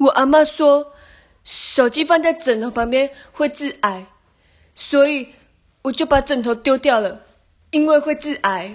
我阿妈说手机放在枕头旁边会致癌所以我就把枕头丢掉了因为会致癌。